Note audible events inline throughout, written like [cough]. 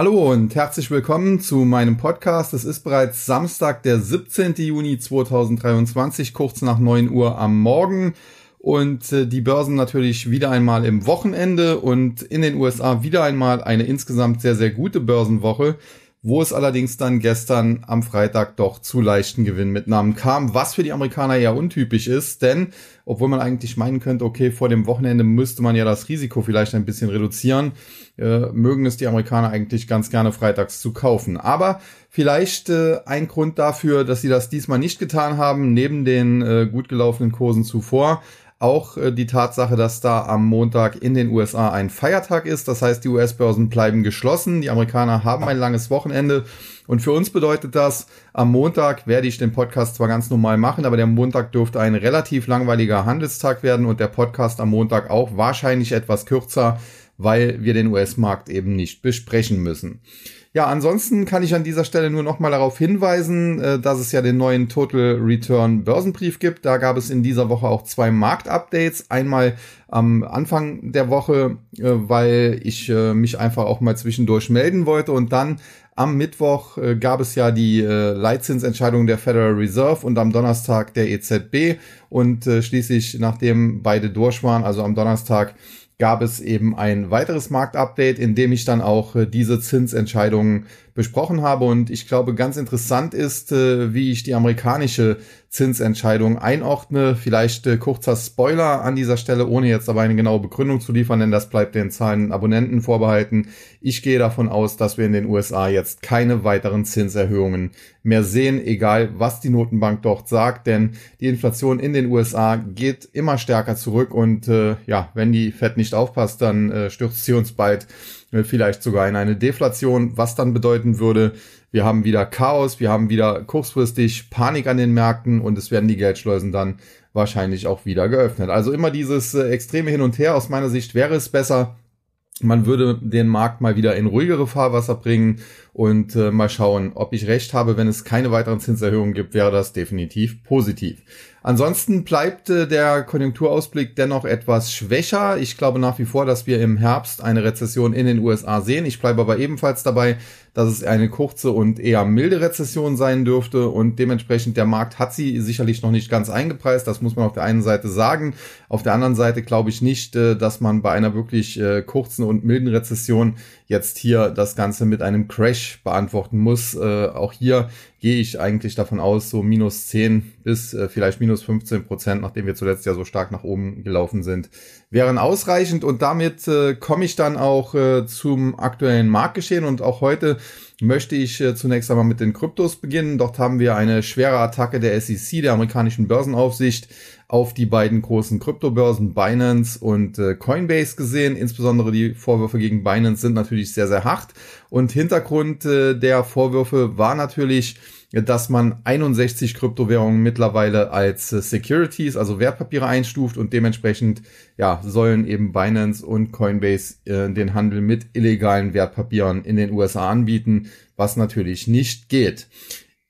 Hallo und herzlich willkommen zu meinem Podcast. Es ist bereits Samstag, der 17. Juni 2023, kurz nach 9 Uhr am Morgen. Und äh, die Börsen natürlich wieder einmal im Wochenende und in den USA wieder einmal eine insgesamt sehr, sehr gute Börsenwoche wo es allerdings dann gestern am Freitag doch zu leichten Gewinnmitnahmen kam, was für die Amerikaner eher untypisch ist, denn obwohl man eigentlich meinen könnte, okay, vor dem Wochenende müsste man ja das Risiko vielleicht ein bisschen reduzieren, äh, mögen es die Amerikaner eigentlich ganz gerne freitags zu kaufen. Aber vielleicht äh, ein Grund dafür, dass sie das diesmal nicht getan haben, neben den äh, gut gelaufenen Kursen zuvor, auch äh, die Tatsache, dass da am Montag in den USA ein Feiertag ist. Das heißt, die US-Börsen bleiben geschlossen. Die Amerikaner haben ein langes Wochenende. Und für uns bedeutet das, am Montag werde ich den Podcast zwar ganz normal machen, aber der Montag dürfte ein relativ langweiliger Handelstag werden und der Podcast am Montag auch wahrscheinlich etwas kürzer, weil wir den US-Markt eben nicht besprechen müssen. Ja, ansonsten kann ich an dieser Stelle nur noch mal darauf hinweisen, äh, dass es ja den neuen Total Return Börsenbrief gibt. Da gab es in dieser Woche auch zwei Marktupdates. Einmal am Anfang der Woche, äh, weil ich äh, mich einfach auch mal zwischendurch melden wollte und dann am Mittwoch gab es ja die Leitzinsentscheidung der Federal Reserve und am Donnerstag der EZB und schließlich, nachdem beide durch waren, also am Donnerstag gab es eben ein weiteres Marktupdate, in dem ich dann auch äh, diese Zinsentscheidungen besprochen habe. Und ich glaube, ganz interessant ist, äh, wie ich die amerikanische Zinsentscheidung einordne. Vielleicht äh, kurzer Spoiler an dieser Stelle, ohne jetzt aber eine genaue Begründung zu liefern, denn das bleibt den zahlen Abonnenten vorbehalten. Ich gehe davon aus, dass wir in den USA jetzt keine weiteren Zinserhöhungen mehr sehen, egal was die Notenbank dort sagt, denn die Inflation in den USA geht immer stärker zurück und äh, ja, wenn die Fed nicht aufpasst, dann äh, stürzt sie uns bald vielleicht sogar in eine Deflation, was dann bedeuten würde, wir haben wieder Chaos, wir haben wieder kurzfristig Panik an den Märkten und es werden die Geldschleusen dann wahrscheinlich auch wieder geöffnet. Also immer dieses äh, extreme Hin und Her. Aus meiner Sicht wäre es besser, man würde den Markt mal wieder in ruhigere Fahrwasser bringen und äh, mal schauen, ob ich recht habe. Wenn es keine weiteren Zinserhöhungen gibt, wäre das definitiv positiv. Ansonsten bleibt äh, der Konjunkturausblick dennoch etwas schwächer. Ich glaube nach wie vor, dass wir im Herbst eine Rezession in den USA sehen. Ich bleibe aber ebenfalls dabei, dass es eine kurze und eher milde Rezession sein dürfte und dementsprechend der Markt hat sie sicherlich noch nicht ganz eingepreist. Das muss man auf der einen Seite sagen. Auf der anderen Seite glaube ich nicht, äh, dass man bei einer wirklich äh, kurzen und milden Rezession jetzt hier das Ganze mit einem Crash beantworten muss. Äh, auch hier gehe ich eigentlich davon aus, so minus 10 bis äh, vielleicht minus 15 Prozent, nachdem wir zuletzt ja so stark nach oben gelaufen sind, wären ausreichend. Und damit äh, komme ich dann auch äh, zum aktuellen Marktgeschehen. Und auch heute möchte ich äh, zunächst einmal mit den Kryptos beginnen. Dort haben wir eine schwere Attacke der SEC, der amerikanischen Börsenaufsicht, auf die beiden großen Kryptobörsen Binance und äh, Coinbase gesehen. Insbesondere die Vorwürfe gegen Binance sind natürlich sehr, sehr hart. Und Hintergrund äh, der Vorwürfe war natürlich, dass man 61 Kryptowährungen mittlerweile als äh, Securities, also Wertpapiere einstuft und dementsprechend ja, sollen eben Binance und Coinbase äh, den Handel mit illegalen Wertpapieren in den USA anbieten, was natürlich nicht geht.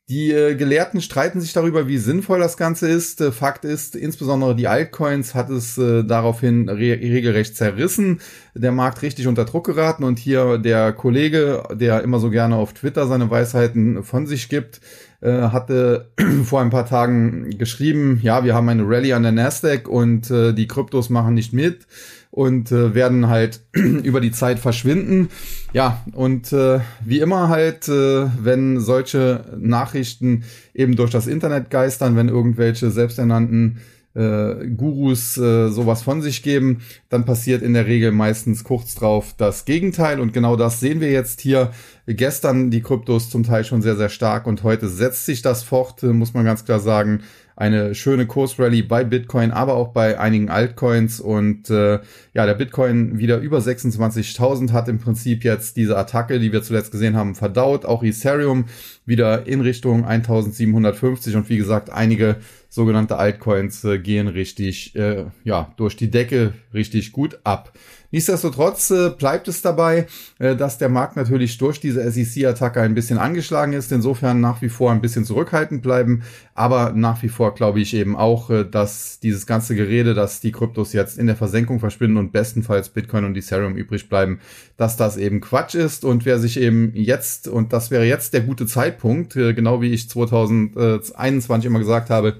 Die äh, Gelehrten streiten sich darüber, wie sinnvoll das Ganze ist. Äh, Fakt ist, insbesondere die Altcoins hat es äh, daraufhin re regelrecht zerrissen, der Markt richtig unter Druck geraten und hier der Kollege, der immer so gerne auf Twitter seine Weisheiten von sich gibt, äh, hatte [clears throat] vor ein paar Tagen geschrieben, ja, wir haben eine Rallye an der Nasdaq und äh, die Kryptos machen nicht mit und äh, werden halt [clears throat] über die Zeit verschwinden. Ja, und äh, wie immer halt, äh, wenn solche Nachrichten eben durch das Internet geistern, wenn irgendwelche selbsternannten äh, Gurus äh, sowas von sich geben, dann passiert in der Regel meistens kurz drauf das Gegenteil. Und genau das sehen wir jetzt hier. Gestern die Kryptos zum Teil schon sehr, sehr stark und heute setzt sich das fort, äh, muss man ganz klar sagen eine schöne Kursrally bei Bitcoin, aber auch bei einigen Altcoins und äh, ja, der Bitcoin wieder über 26.000 hat im Prinzip jetzt diese Attacke, die wir zuletzt gesehen haben, verdaut. Auch Ethereum wieder in Richtung 1750 und wie gesagt, einige sogenannte Altcoins äh, gehen richtig, äh, ja, durch die Decke richtig gut ab. Nichtsdestotrotz äh, bleibt es dabei, äh, dass der Markt natürlich durch diese SEC-Attacke ein bisschen angeschlagen ist. Insofern nach wie vor ein bisschen zurückhaltend bleiben. Aber nach wie vor glaube ich eben auch, äh, dass dieses ganze Gerede, dass die Kryptos jetzt in der Versenkung verschwinden und bestenfalls Bitcoin und Ethereum übrig bleiben, dass das eben Quatsch ist. Und wer sich eben jetzt, und das wäre jetzt der gute Zeitpunkt, genau wie ich 2021 immer gesagt habe,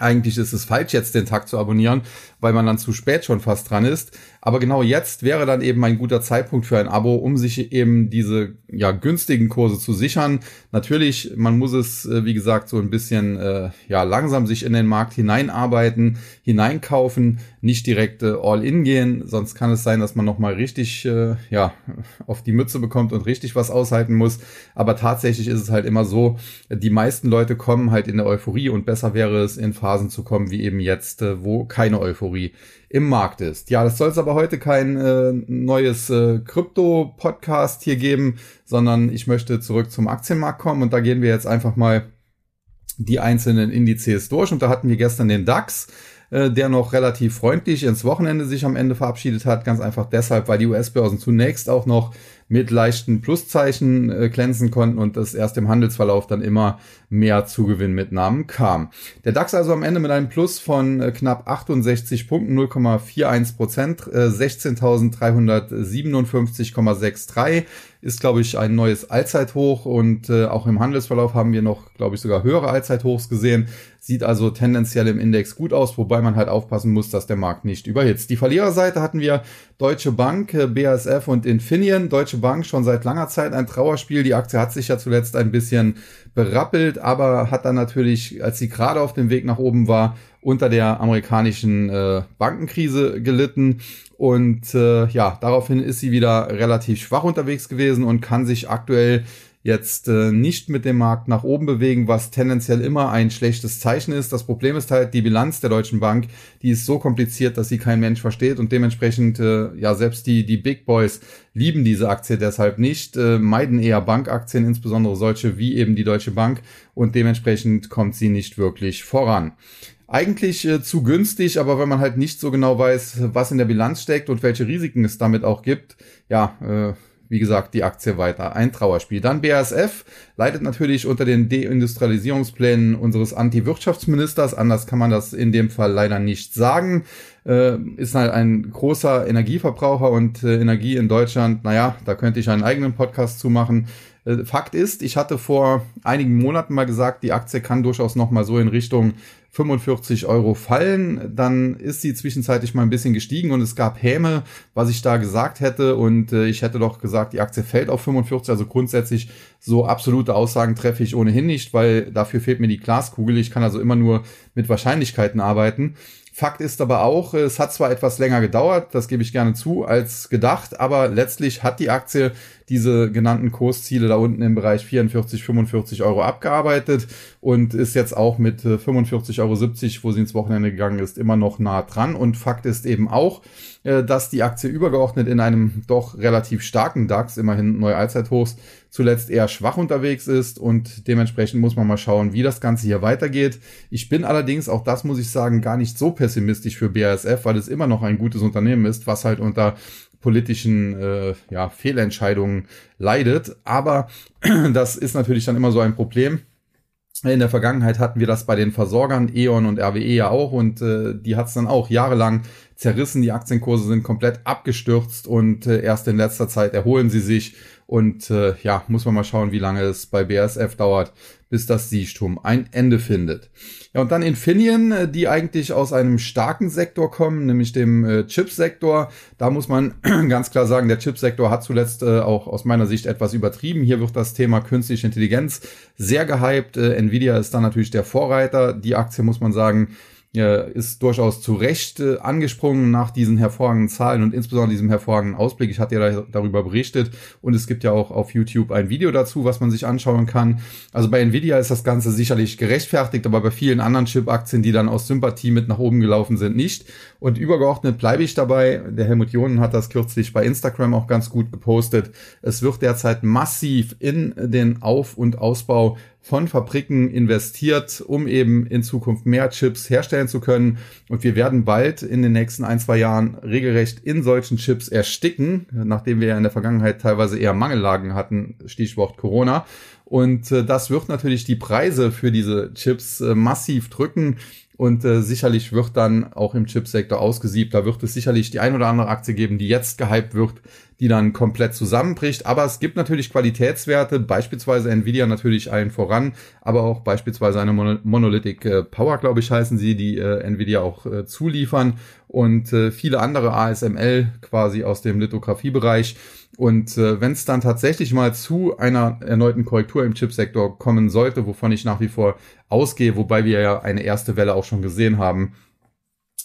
eigentlich ist es falsch, jetzt den Tag zu abonnieren, weil man dann zu spät schon fast dran ist. Aber genau jetzt wäre dann eben ein guter Zeitpunkt für ein Abo, um sich eben diese ja günstigen Kurse zu sichern. Natürlich, man muss es, äh, wie gesagt, so ein bisschen äh, ja langsam sich in den Markt hineinarbeiten, hineinkaufen, nicht direkt äh, all in gehen, sonst kann es sein, dass man nochmal richtig äh, ja auf die Mütze bekommt und richtig was aushalten muss. Aber tatsächlich ist es halt immer so, die meisten Leute kommen halt in der Euphorie und besser wäre es in Phasen zu kommen wie eben jetzt, äh, wo keine Euphorie im Markt ist. Ja, das soll es aber heute kein äh, neues äh, Krypto-Podcast hier geben, sondern ich möchte zurück zum Aktienmarkt kommen und da gehen wir jetzt einfach mal die einzelnen Indizes durch und da hatten wir gestern den DAX äh, der noch relativ freundlich ins Wochenende sich am Ende verabschiedet hat. Ganz einfach deshalb, weil die US-Börsen zunächst auch noch mit leichten Pluszeichen äh, glänzen konnten und das erst im Handelsverlauf dann immer mehr Zugewinnmitnahmen kam. Der DAX also am Ende mit einem Plus von äh, knapp 68 Punkten, 0,41 Prozent, äh, 16.357,63 ist, glaube ich, ein neues Allzeithoch und äh, auch im Handelsverlauf haben wir noch, glaube ich, sogar höhere Allzeithochs gesehen. Sieht also tendenziell im Index gut aus, wobei man halt aufpassen muss, dass der Markt nicht überhitzt. Die Verliererseite hatten wir Deutsche Bank, äh, BASF und Infineon. Deutsche Bank schon seit langer Zeit ein Trauerspiel. Die Aktie hat sich ja zuletzt ein bisschen berappelt, aber hat dann natürlich, als sie gerade auf dem Weg nach oben war, unter der amerikanischen äh, Bankenkrise gelitten. Und äh, ja, daraufhin ist sie wieder relativ schwach unterwegs gewesen und kann sich aktuell jetzt äh, nicht mit dem Markt nach oben bewegen, was tendenziell immer ein schlechtes Zeichen ist. Das Problem ist halt, die Bilanz der Deutschen Bank, die ist so kompliziert, dass sie kein Mensch versteht und dementsprechend, äh, ja, selbst die, die Big Boys lieben diese Aktie deshalb nicht, äh, meiden eher Bankaktien, insbesondere solche wie eben die Deutsche Bank und dementsprechend kommt sie nicht wirklich voran eigentlich äh, zu günstig, aber wenn man halt nicht so genau weiß, was in der Bilanz steckt und welche Risiken es damit auch gibt, ja, äh, wie gesagt, die Aktie weiter. Ein Trauerspiel. Dann BASF leidet natürlich unter den Deindustrialisierungsplänen unseres Anti-Wirtschaftsministers. Anders kann man das in dem Fall leider nicht sagen. Äh, ist halt ein großer Energieverbraucher und äh, Energie in Deutschland, naja, da könnte ich einen eigenen Podcast zu machen. Äh, Fakt ist, ich hatte vor einigen Monaten mal gesagt, die Aktie kann durchaus noch mal so in Richtung 45 Euro fallen. Dann ist sie zwischenzeitlich mal ein bisschen gestiegen und es gab Häme, was ich da gesagt hätte. Und äh, ich hätte doch gesagt, die Aktie fällt auf 45. Also grundsätzlich so absolute Aussagen treffe ich ohnehin nicht, weil dafür fehlt mir die Glaskugel. Ich kann also immer nur mit Wahrscheinlichkeiten arbeiten. Fakt ist aber auch, es hat zwar etwas länger gedauert, das gebe ich gerne zu, als gedacht, aber letztlich hat die Aktie diese genannten Kursziele da unten im Bereich 44, 45 Euro abgearbeitet und ist jetzt auch mit 45,70 äh, Euro, wo sie ins Wochenende gegangen ist, immer noch nah dran. Und Fakt ist eben auch, äh, dass die Aktie übergeordnet in einem doch relativ starken DAX, immerhin neue Allzeithochs, zuletzt eher schwach unterwegs ist und dementsprechend muss man mal schauen, wie das Ganze hier weitergeht. Ich bin allerdings, auch das muss ich sagen, gar nicht so pessimistisch für BASF, weil es immer noch ein gutes Unternehmen ist, was halt unter politischen äh, ja, Fehlentscheidungen leidet. Aber [clears throat] das ist natürlich dann immer so ein Problem. In der Vergangenheit hatten wir das bei den Versorgern E.ON und RWE ja auch und äh, die hat es dann auch jahrelang zerrissen. Die Aktienkurse sind komplett abgestürzt und äh, erst in letzter Zeit erholen sie sich. Und äh, ja, muss man mal schauen, wie lange es bei BASF dauert, bis das Siechtum ein Ende findet. Ja, und dann Infineon, äh, die eigentlich aus einem starken Sektor kommen, nämlich dem äh, Chipsektor. Da muss man [clears throat] ganz klar sagen, der Chipsektor hat zuletzt äh, auch aus meiner Sicht etwas übertrieben. Hier wird das Thema künstliche Intelligenz sehr gehypt. Äh, Nvidia ist da natürlich der Vorreiter. Die Aktie muss man sagen, ist durchaus zu Recht äh, angesprungen nach diesen hervorragenden Zahlen und insbesondere diesem hervorragenden Ausblick. Ich hatte ja darüber berichtet und es gibt ja auch auf YouTube ein Video dazu, was man sich anschauen kann. Also bei Nvidia ist das Ganze sicherlich gerechtfertigt, aber bei vielen anderen Chip-Aktien, die dann aus Sympathie mit nach oben gelaufen sind, nicht. Und übergeordnet bleibe ich dabei. Der Helmut Jonen hat das kürzlich bei Instagram auch ganz gut gepostet. Es wird derzeit massiv in den Auf- und Ausbau von Fabriken investiert, um eben in Zukunft mehr Chips herstellen zu können. Und wir werden bald in den nächsten ein, zwei Jahren regelrecht in solchen Chips ersticken, nachdem wir ja in der Vergangenheit teilweise eher Mangellagen hatten, Stichwort Corona. Und äh, das wird natürlich die Preise für diese Chips äh, massiv drücken. Und äh, sicherlich wird dann auch im Chipsektor ausgesiebt. Da wird es sicherlich die ein oder andere Aktie geben, die jetzt gehypt wird, die dann komplett zusammenbricht. Aber es gibt natürlich Qualitätswerte, beispielsweise Nvidia natürlich allen voran, aber auch beispielsweise eine Monolithic äh, Power, glaube ich, heißen sie, die äh, Nvidia auch äh, zuliefern und äh, viele andere ASML quasi aus dem Lithografiebereich. Und äh, wenn es dann tatsächlich mal zu einer erneuten Korrektur im Chipsektor kommen sollte, wovon ich nach wie vor ausgehe, wobei wir ja eine erste Welle auch schon gesehen haben,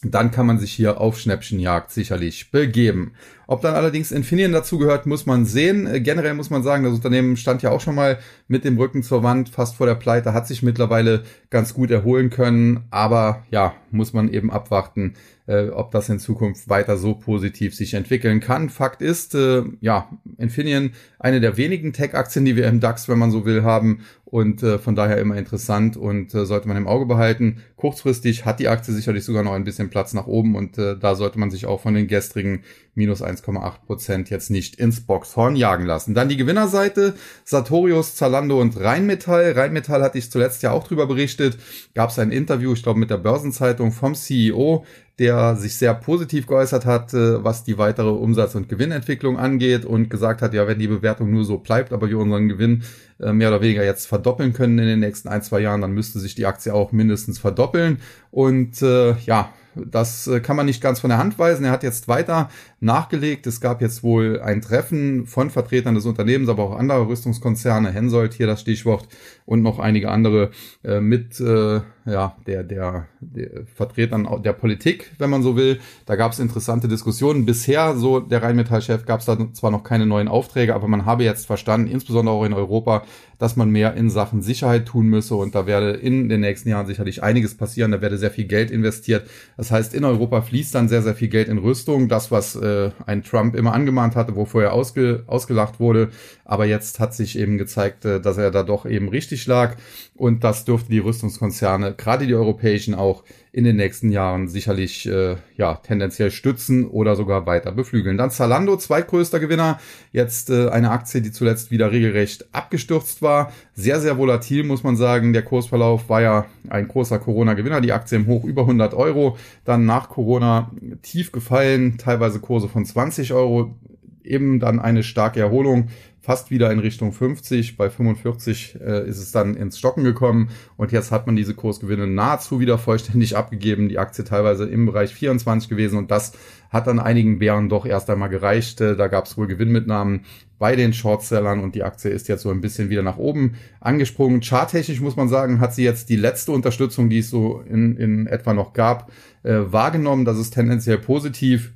dann kann man sich hier auf Schnäppchenjagd sicherlich begeben. Ob dann allerdings Infineon dazugehört, muss man sehen. Äh, generell muss man sagen, das Unternehmen stand ja auch schon mal mit dem Rücken zur Wand, fast vor der Pleite, hat sich mittlerweile ganz gut erholen können. Aber ja, muss man eben abwarten, äh, ob das in Zukunft weiter so positiv sich entwickeln kann. Fakt ist, äh, ja, Infineon eine der wenigen Tech-Aktien, die wir im DAX, wenn man so will, haben und äh, von daher immer interessant und äh, sollte man im Auge behalten. Kurzfristig hat die Aktie sicherlich sogar noch ein bisschen Platz nach oben und äh, da sollte man sich auch von den gestrigen minus 1,8 Prozent jetzt nicht ins Boxhorn jagen lassen. Dann die Gewinnerseite, Sartorius, Zalando und Rheinmetall. Rheinmetall hatte ich zuletzt ja auch drüber berichtet. Gab es ein Interview, ich glaube mit der Börsenzeitung vom CEO, der sich sehr positiv geäußert hat, äh, was die weitere Umsatz- und Gewinnentwicklung angeht und gesagt hat, ja, wenn die Bewertung nur so bleibt, aber wir unseren Gewinn äh, mehr oder weniger jetzt verdoppeln können in den nächsten ein, zwei Jahren, dann müsste sich die Aktie auch mindestens verdoppeln. Und äh, ja, das äh, kann man nicht ganz von der Hand weisen. Er hat jetzt weiter nachgelegt. Es gab jetzt wohl ein Treffen von Vertretern des Unternehmens, aber auch anderer Rüstungskonzerne, Hensoldt hier das Stichwort und noch einige andere äh, mit äh, ja, der, der, der Vertretern der Politik, wenn man so will. Da gab es interessante Diskussionen. Bisher, so der Rheinmetall-Chef, gab es da zwar noch keine neuen Aufträge, aber man habe jetzt verstanden, insbesondere auch in Europa, dass man mehr in Sachen Sicherheit tun müsse und da werde in den nächsten Jahren sicherlich einiges passieren. Da werde sehr viel Geld investiert. Das heißt, in Europa fließt dann sehr, sehr viel Geld in Rüstung. Das, was äh, ein Trump immer angemahnt hatte, wo vorher ausge, ausgelacht wurde. Aber jetzt hat sich eben gezeigt, äh, dass er da doch eben richtig lag. Und das dürfte die Rüstungskonzerne, gerade die europäischen auch, in den nächsten Jahren sicherlich äh, ja tendenziell stützen oder sogar weiter beflügeln. Dann Zalando, zweitgrößter Gewinner, jetzt äh, eine Aktie, die zuletzt wieder regelrecht abgestürzt war. Sehr, sehr volatil, muss man sagen. Der Kursverlauf war ja ein großer Corona-Gewinner. Die Aktie im Hoch über 100 Euro. Dann nach Corona tief gefallen, teilweise Kurse von 20 Euro. Eben dann eine starke Erholung fast wieder in Richtung 50. Bei 45 äh, ist es dann ins Stocken gekommen und jetzt hat man diese Kursgewinne nahezu wieder vollständig abgegeben. Die Aktie teilweise im Bereich 24 gewesen und das hat dann einigen Bären doch erst einmal gereicht. Äh, da gab es wohl Gewinnmitnahmen bei den Shortsellern und die Aktie ist jetzt so ein bisschen wieder nach oben angesprungen. Charttechnisch muss man sagen, hat sie jetzt die letzte Unterstützung, die es so in, in etwa noch gab, äh, wahrgenommen. Das ist tendenziell positiv.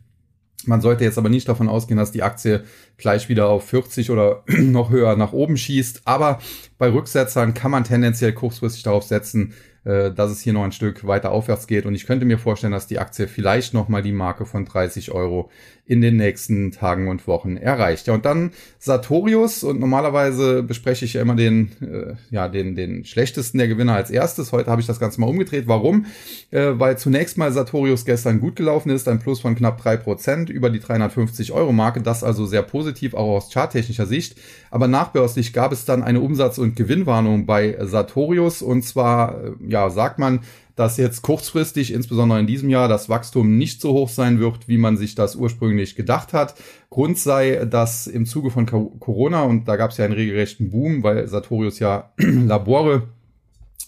Man sollte jetzt aber nicht davon ausgehen, dass die Aktie gleich wieder auf 40 oder [clears throat] noch höher nach oben schießt. Aber bei Rücksetzern kann man tendenziell kurzfristig darauf setzen, äh, dass es hier noch ein Stück weiter aufwärts geht. Und ich könnte mir vorstellen, dass die Aktie vielleicht nochmal die Marke von 30 Euro in den nächsten Tagen und Wochen erreicht. Ja, und dann Sartorius. Und normalerweise bespreche ich ja immer den, äh, ja, den, den schlechtesten der Gewinner als erstes. Heute habe ich das Ganze mal umgedreht. Warum? Äh, weil zunächst mal Sartorius gestern gut gelaufen ist. Ein Plus von knapp drei Prozent über die 350 Euro Marke. Das also sehr positiv, auch aus charttechnischer Sicht. Aber nachbörslich gab es dann eine Umsatz- und Gewinnwarnung bei Sartorius. Und zwar, äh, ja, sagt man, dass jetzt kurzfristig, insbesondere in diesem Jahr, das Wachstum nicht so hoch sein wird, wie man sich das ursprünglich gedacht hat. Grund sei, dass im Zuge von Corona, und da gab es ja einen regelrechten Boom, weil Sartorius ja [clears throat] Labore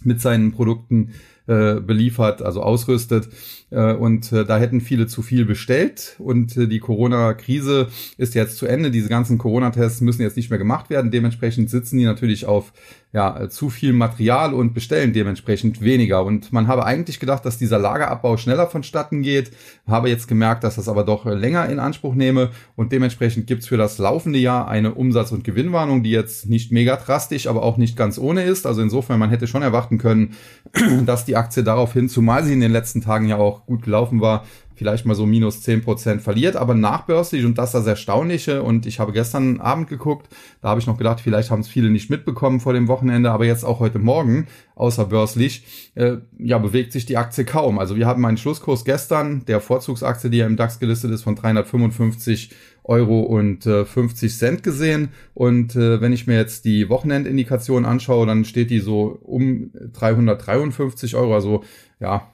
mit seinen Produkten äh, beliefert, also ausrüstet. Äh, und äh, da hätten viele zu viel bestellt. Und äh, die Corona-Krise ist jetzt zu Ende. Diese ganzen Corona-Tests müssen jetzt nicht mehr gemacht werden. Dementsprechend sitzen die natürlich auf ja, zu viel Material und bestellen dementsprechend weniger. Und man habe eigentlich gedacht, dass dieser Lagerabbau schneller vonstatten geht, habe jetzt gemerkt, dass das aber doch länger in Anspruch nehme und dementsprechend gibt's für das laufende Jahr eine Umsatz- und Gewinnwarnung, die jetzt nicht mega drastisch, aber auch nicht ganz ohne ist. Also insofern, man hätte schon erwarten können, [clears throat] dass die Aktie daraufhin, zumal sie in den letzten Tagen ja auch gut gelaufen war, vielleicht mal so minus zehn Prozent verliert, aber nachbörslich und das ist das Erstaunliche und ich habe gestern Abend geguckt, da habe ich noch gedacht, vielleicht haben es viele nicht mitbekommen vor dem Wochenende, aber jetzt auch heute Morgen, außerbörslich, äh, ja, bewegt sich die Aktie kaum. Also wir haben einen Schlusskurs gestern der Vorzugsaktie, die ja im DAX gelistet ist, von 355 Euro und äh, 50 Cent gesehen. Und äh, wenn ich mir jetzt die Wochenendindikation anschaue, dann steht die so um 353 Euro, also ja,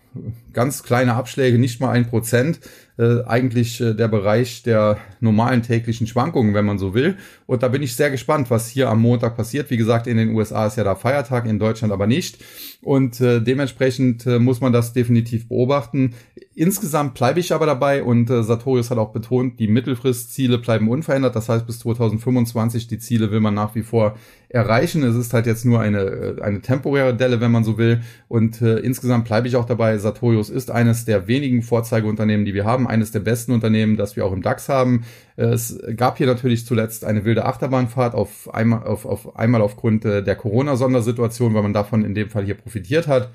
ganz kleine Abschläge, nicht mal ein Prozent äh, eigentlich äh, der Bereich der normalen täglichen Schwankungen, wenn man so will. Und da bin ich sehr gespannt, was hier am Montag passiert. Wie gesagt, in den USA ist ja da Feiertag, in Deutschland aber nicht. Und äh, dementsprechend äh, muss man das definitiv beobachten. Insgesamt bleibe ich aber dabei und äh, Sartorius hat auch betont, die Mittelfristziele bleiben unverändert. Das heißt, bis 2025 die Ziele will man nach wie vor erreichen. Es ist halt jetzt nur eine, äh, eine temporäre Delle, wenn man so will. Und äh, insgesamt bleibe ich auch dabei. Sartorius ist eines der wenigen Vorzeigeunternehmen, die wir haben eines der besten Unternehmen, das wir auch im DAX haben. Es gab hier natürlich zuletzt eine wilde Achterbahnfahrt auf einmal, auf, auf einmal aufgrund äh, der Corona-Sondersituation, weil man davon in dem Fall hier profitiert hat.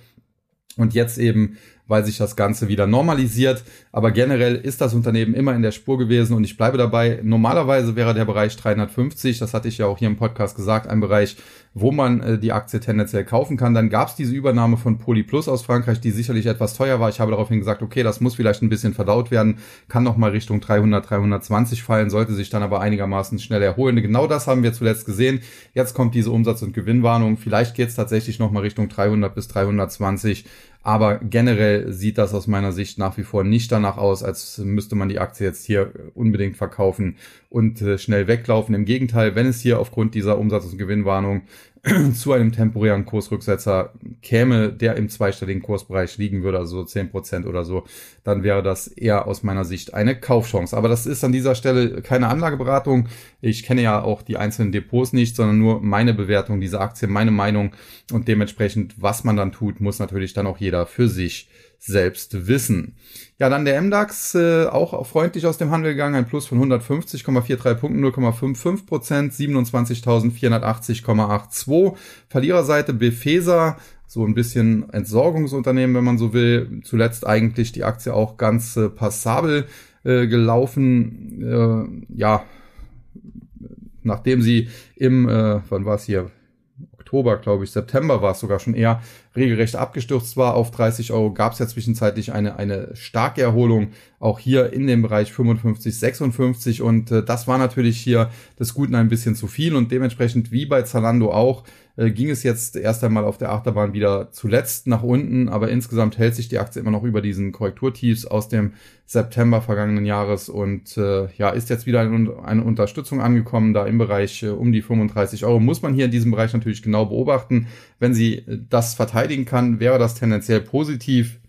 Und jetzt eben weil sich das Ganze wieder normalisiert. Aber generell ist das Unternehmen immer in der Spur gewesen und ich bleibe dabei. Normalerweise wäre der Bereich 350, das hatte ich ja auch hier im Podcast gesagt, ein Bereich, wo man äh, die Aktie tendenziell kaufen kann. Dann gab es diese Übernahme von Polyplus aus Frankreich, die sicherlich etwas teuer war. Ich habe daraufhin gesagt, okay, das muss vielleicht ein bisschen verdaut werden, kann noch mal Richtung 300, 320 fallen, sollte sich dann aber einigermaßen schnell erholen. Genau das haben wir zuletzt gesehen. Jetzt kommt diese Umsatz- und Gewinnwarnung. Vielleicht geht es tatsächlich noch mal Richtung 300 bis 320. Aber generell sieht das aus meiner Sicht nach wie vor nicht danach aus, als müsste man die Aktie jetzt hier unbedingt verkaufen und äh, schnell weglaufen. Im Gegenteil, wenn es hier aufgrund dieser Umsatz- und Gewinnwarnung [clears throat] zu einem temporären Kursrücksetzer käme, der im zweistelligen Kursbereich liegen würde, also so zehn Prozent oder so, dann wäre das eher aus meiner Sicht eine Kaufchance. Aber das ist an dieser Stelle keine Anlageberatung. Ich kenne ja auch die einzelnen Depots nicht, sondern nur meine Bewertung dieser Aktie, meine Meinung und dementsprechend, was man dann tut, muss natürlich dann auch jeder für sich selbst wissen. Ja, dann der MDAX, äh, auch freundlich aus dem Handel gegangen, ein Plus von 150,43 Punkten, 0,55 Prozent, 27.480,82. Verliererseite Befesa, so ein bisschen Entsorgungsunternehmen, wenn man so will. Zuletzt eigentlich die Aktie auch ganz äh, passabel äh, gelaufen. Äh, ja, nachdem sie im, äh, wann war es hier? Oktober, glaube ich, September war es sogar schon eher, regelrecht abgestürzt war auf 30 Euro, gab es ja zwischenzeitlich eine, eine starke Erholung, auch hier in dem Bereich 55, 56 und äh, das war natürlich hier des Guten ein bisschen zu viel und dementsprechend wie bei Zalando auch, äh, ging es jetzt erst einmal auf der Achterbahn wieder zuletzt nach unten, aber insgesamt hält sich die Aktie immer noch über diesen Korrekturtiefs aus dem September vergangenen Jahres und äh, ja, ist jetzt wieder eine, eine Unterstützung angekommen, da im Bereich äh, um die 35 Euro. Muss man hier in diesem Bereich natürlich genau beobachten. Wenn sie äh, das verteidigen kann, wäre das tendenziell positiv.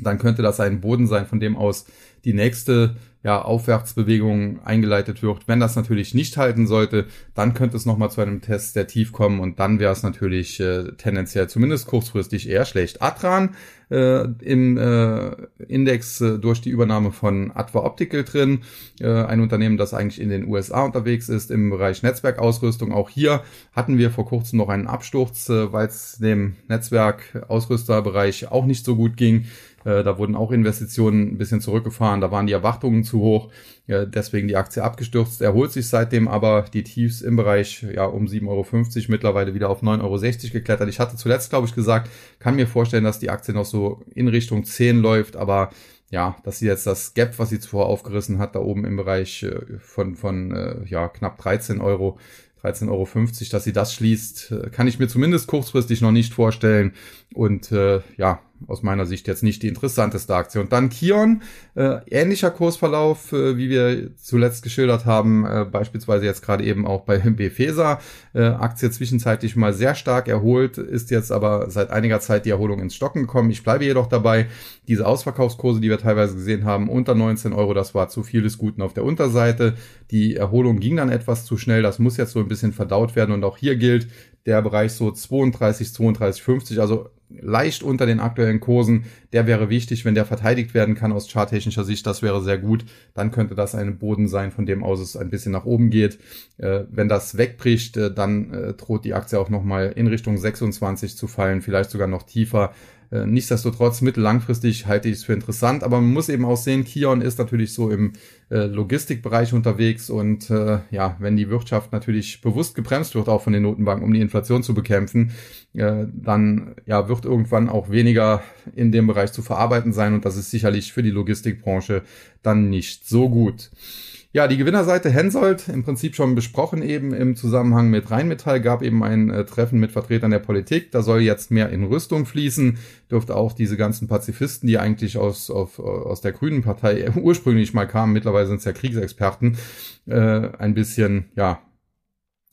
Dann könnte das ein Boden sein, von dem aus die nächste ja, Aufwärtsbewegung eingeleitet wird. Wenn das natürlich nicht halten sollte, dann könnte es nochmal zu einem Test der Tief kommen und dann wäre es natürlich äh, tendenziell zumindest kurzfristig eher schlecht. Atran äh, im äh, Index äh, durch die Übernahme von Adva Optical drin, äh, ein Unternehmen, das eigentlich in den USA unterwegs ist im Bereich Netzwerkausrüstung. Auch hier hatten wir vor kurzem noch einen Absturz, äh, weil es dem Netzwerkausrüsterbereich auch nicht so gut ging. Äh, da wurden auch Investitionen ein bisschen zurückgefahren, da waren die Erwartungen zu hoch, äh, deswegen die Aktie abgestürzt. Erholt sich seitdem aber die Tiefs im Bereich ja um 7,50 Euro mittlerweile wieder auf 9,60 Euro geklettert. Ich hatte zuletzt, glaube ich, gesagt, kann mir vorstellen, dass die Aktie noch so in Richtung 10 läuft, aber ja, dass sie jetzt das Gap, was sie zuvor aufgerissen hat, da oben im Bereich äh, von, von ja, knapp 13 Euro, 13,50 Euro, dass sie das schließt, kann ich mir zumindest kurzfristig noch nicht vorstellen. Und äh, ja, aus meiner Sicht jetzt nicht die interessanteste Aktie. Und dann Kion, äh, ähnlicher Kursverlauf, äh, wie wir zuletzt geschildert haben, äh, beispielsweise jetzt gerade eben auch bei Befesa. Äh, Aktie zwischenzeitlich mal sehr stark erholt, ist jetzt aber seit einiger Zeit die Erholung ins Stocken gekommen. Ich bleibe jedoch dabei, diese Ausverkaufskurse, die wir teilweise gesehen haben, unter 19 Euro, das war zu viel des Guten auf der Unterseite. Die Erholung ging dann etwas zu schnell, das muss jetzt so ein bisschen verdaut werden und auch hier gilt, der Bereich so 32, 32, 50, also leicht unter den aktuellen Kursen. Der wäre wichtig, wenn der verteidigt werden kann aus charttechnischer Sicht. Das wäre sehr gut. Dann könnte das ein Boden sein, von dem aus es ein bisschen nach oben geht. Äh, wenn das wegbricht, äh, dann äh, droht die Aktie auch nochmal in Richtung 26 zu fallen, vielleicht sogar noch tiefer. Äh, nichtsdestotrotz mittellangfristig halte ich es für interessant, aber man muss eben auch sehen, Kion ist natürlich so im äh, Logistikbereich unterwegs und äh, ja, wenn die Wirtschaft natürlich bewusst gebremst wird, auch von den Notenbanken, um die Inflation zu bekämpfen, äh, dann ja wird irgendwann auch weniger in dem Bereich zu verarbeiten sein und das ist sicherlich für die Logistikbranche dann nicht so gut. Ja, die Gewinnerseite Hensoldt, im Prinzip schon besprochen eben im Zusammenhang mit Rheinmetall, gab eben ein äh, Treffen mit Vertretern der Politik. Da soll jetzt mehr in Rüstung fließen. Dürfte auch diese ganzen Pazifisten, die eigentlich aus, auf, aus der Grünen Partei [laughs] ursprünglich mal kamen, mittlerweile sind es ja Kriegsexperten, äh, ein bisschen, ja,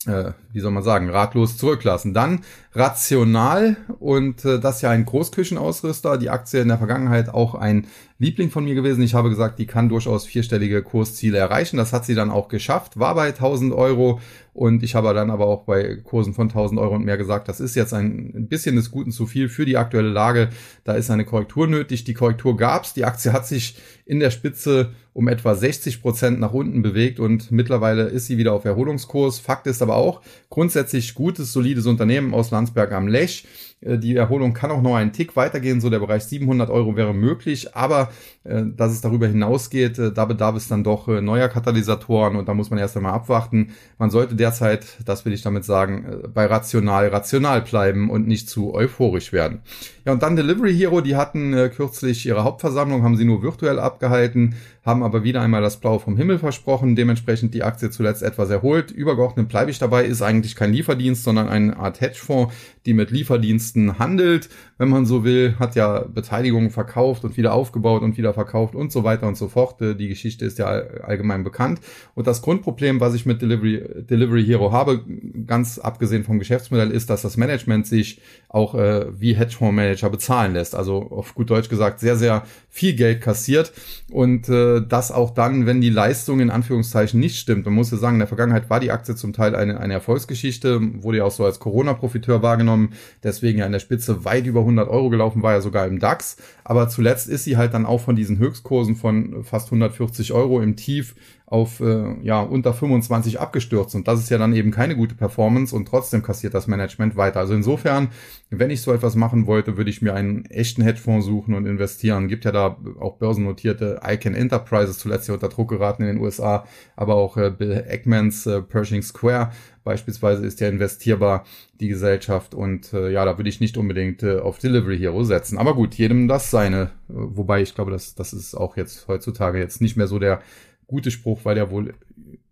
äh, wie soll man sagen, ratlos zurücklassen. Dann rational und äh, das ja ein Großküchenausrüster, die Aktie in der Vergangenheit auch ein Liebling von mir gewesen. Ich habe gesagt, die kann durchaus vierstellige Kursziele erreichen. Das hat sie dann auch geschafft, war bei 1000 Euro und ich habe dann aber auch bei Kursen von 1000 Euro und mehr gesagt, das ist jetzt ein bisschen des Guten zu viel für die aktuelle Lage. Da ist eine Korrektur nötig. Die Korrektur gab's. Die Aktie hat sich in der Spitze um etwa 60 Prozent nach unten bewegt und mittlerweile ist sie wieder auf Erholungskurs. Fakt ist aber auch, grundsätzlich gutes, solides Unternehmen aus Landsberg am Lech. Äh, die Erholung kann auch noch einen Tick weitergehen, so der Bereich 700 Euro wäre möglich, aber äh, dass es darüber hinausgeht, äh, da bedarf es dann doch äh, neuer Katalysatoren und da muss man erst einmal abwarten. Man sollte derzeit, das will ich damit sagen, äh, bei rational rational bleiben und nicht zu euphorisch werden. Ja, und dann Delivery Hero, die hatten äh, kürzlich ihre Hauptversammlung, haben sie nur virtuell abgehalten, haben aber wieder einmal das Blaue vom Himmel versprochen, dementsprechend die Aktie zuletzt etwas erholt. Übergeordnet bleibe ich dabei, ist eigentlich kein Lieferdienst, sondern eine Art Hedgefonds, die mit Lieferdiensten handelt, wenn man so will, hat ja Beteiligungen verkauft und wieder aufgebaut und wieder verkauft und so weiter und so fort. Äh, die Geschichte ist ja allgemein bekannt. Und das Grundproblem, was ich mit Delivery, Delivery Hero habe, ganz abgesehen vom Geschäftsmodell, ist, dass das Management sich auch äh, wie Hedgefondsmanager bezahlen lässt. Also auf gut Deutsch gesagt, sehr, sehr viel Geld kassiert und äh, das auch dann, wenn die Leistung in Anführungszeichen nicht stimmt. Man muss ja sagen, in der Vergangenheit war die Aktie zum Teil eine, eine Erfolgsgeschichte, wurde ja auch so als Corona-Profiteur wahrgenommen, deswegen ja in der Spitze weit über 100 Euro gelaufen, war ja sogar im DAX, aber zuletzt ist sie halt dann auch von diesen Höchstkursen von fast 140 Euro im Tief auf äh, ja unter 25 abgestürzt und das ist ja dann eben keine gute Performance und trotzdem kassiert das Management weiter. Also insofern, wenn ich so etwas machen wollte, würde ich mir einen echten Hedgefonds suchen und investieren. Gibt ja da auch börsennotierte Icon Enterprises zuletzt ja unter Druck geraten in den USA, aber auch äh, Bill Eggmans äh, Pershing Square beispielsweise ist ja investierbar die Gesellschaft und äh, ja, da würde ich nicht unbedingt äh, auf Delivery Hero setzen. Aber gut, jedem das seine. Äh, wobei ich glaube, dass das ist auch jetzt heutzutage jetzt nicht mehr so der gute Spruch, weil der wohl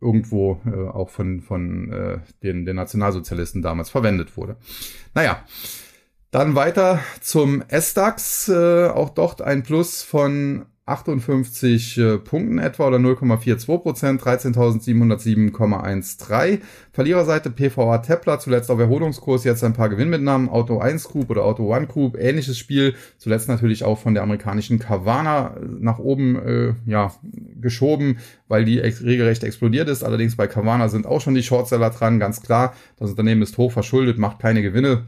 irgendwo äh, auch von, von äh, den, den Nationalsozialisten damals verwendet wurde. Naja, dann weiter zum S-DAX. Äh, auch dort ein Plus von 58 äh, Punkten etwa oder 0,42 Prozent, 13.707,13. Verliererseite PVA Tepler, zuletzt auf Erholungskurs, jetzt ein paar Gewinnmitnahmen, Auto 1 Group oder Auto 1 Group, ähnliches Spiel, zuletzt natürlich auch von der amerikanischen Carvana nach oben äh, ja, geschoben, weil die ex regelrecht explodiert ist. Allerdings bei Carvana sind auch schon die Shortseller dran, ganz klar. Das Unternehmen ist hoch verschuldet, macht keine Gewinne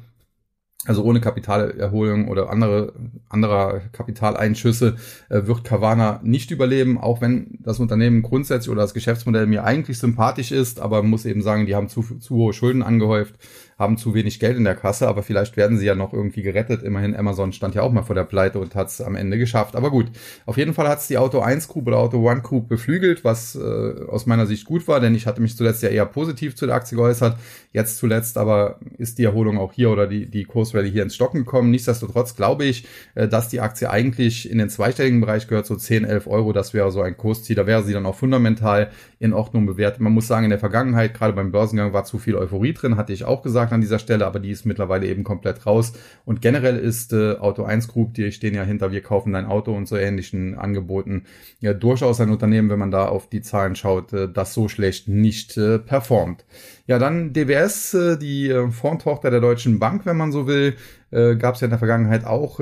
also ohne Kapitalerholung oder andere anderer Kapitaleinschüsse äh, wird Carvana nicht überleben, auch wenn das Unternehmen grundsätzlich oder das Geschäftsmodell mir eigentlich sympathisch ist, aber muss eben sagen, die haben zu, zu hohe Schulden angehäuft haben zu wenig Geld in der Kasse, aber vielleicht werden sie ja noch irgendwie gerettet. Immerhin Amazon stand ja auch mal vor der Pleite und hat es am Ende geschafft. Aber gut, auf jeden Fall hat es die Auto 1 Group oder Auto 1 Group beflügelt, was äh, aus meiner Sicht gut war, denn ich hatte mich zuletzt ja eher positiv zu der Aktie geäußert. Jetzt zuletzt aber ist die Erholung auch hier oder die, die Kursrallye hier ins Stocken gekommen. Nichtsdestotrotz glaube ich, äh, dass die Aktie eigentlich in den zweistelligen Bereich gehört, so 10, 11 Euro. Das wäre so ein Kursziel. Da wäre sie dann auch fundamental in Ordnung bewertet. Man muss sagen, in der Vergangenheit, gerade beim Börsengang, war zu viel Euphorie drin, hatte ich auch gesagt an dieser Stelle, aber die ist mittlerweile eben komplett raus. Und generell ist äh, Auto 1 Group, die stehen ja hinter Wir kaufen dein Auto und so ähnlichen Angeboten, ja durchaus ein Unternehmen, wenn man da auf die Zahlen schaut, äh, das so schlecht nicht performt. Ja, dann DWS, äh, die äh, Fondtochter der Deutschen Bank, wenn man so will, äh, gab es ja in der Vergangenheit auch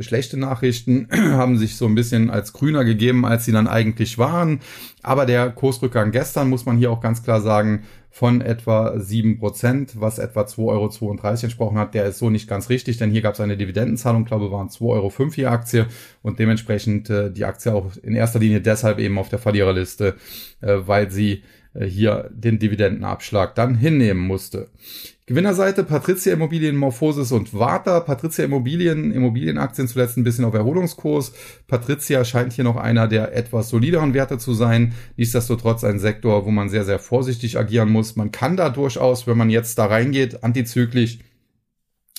schlechte Nachrichten, [clears throat] haben sich so ein bisschen als grüner gegeben, als sie dann eigentlich waren. Aber der Kursrückgang gestern, muss man hier auch ganz klar sagen, von etwa sieben Prozent, was etwa 2,32 Euro entsprochen hat, der ist so nicht ganz richtig, denn hier gab es eine Dividendenzahlung, glaube waren 2,05 Euro je Aktie und dementsprechend die Aktie auch in erster Linie deshalb eben auf der Verliererliste, weil sie hier den Dividendenabschlag dann hinnehmen musste. Gewinnerseite Patricia Immobilien, Morphosis und Warta. Patricia Immobilien, Immobilienaktien zuletzt ein bisschen auf Erholungskurs. Patricia scheint hier noch einer der etwas solideren Werte zu sein. Nichtsdestotrotz ein Sektor, wo man sehr, sehr vorsichtig agieren muss. Man kann da durchaus, wenn man jetzt da reingeht, antizyklisch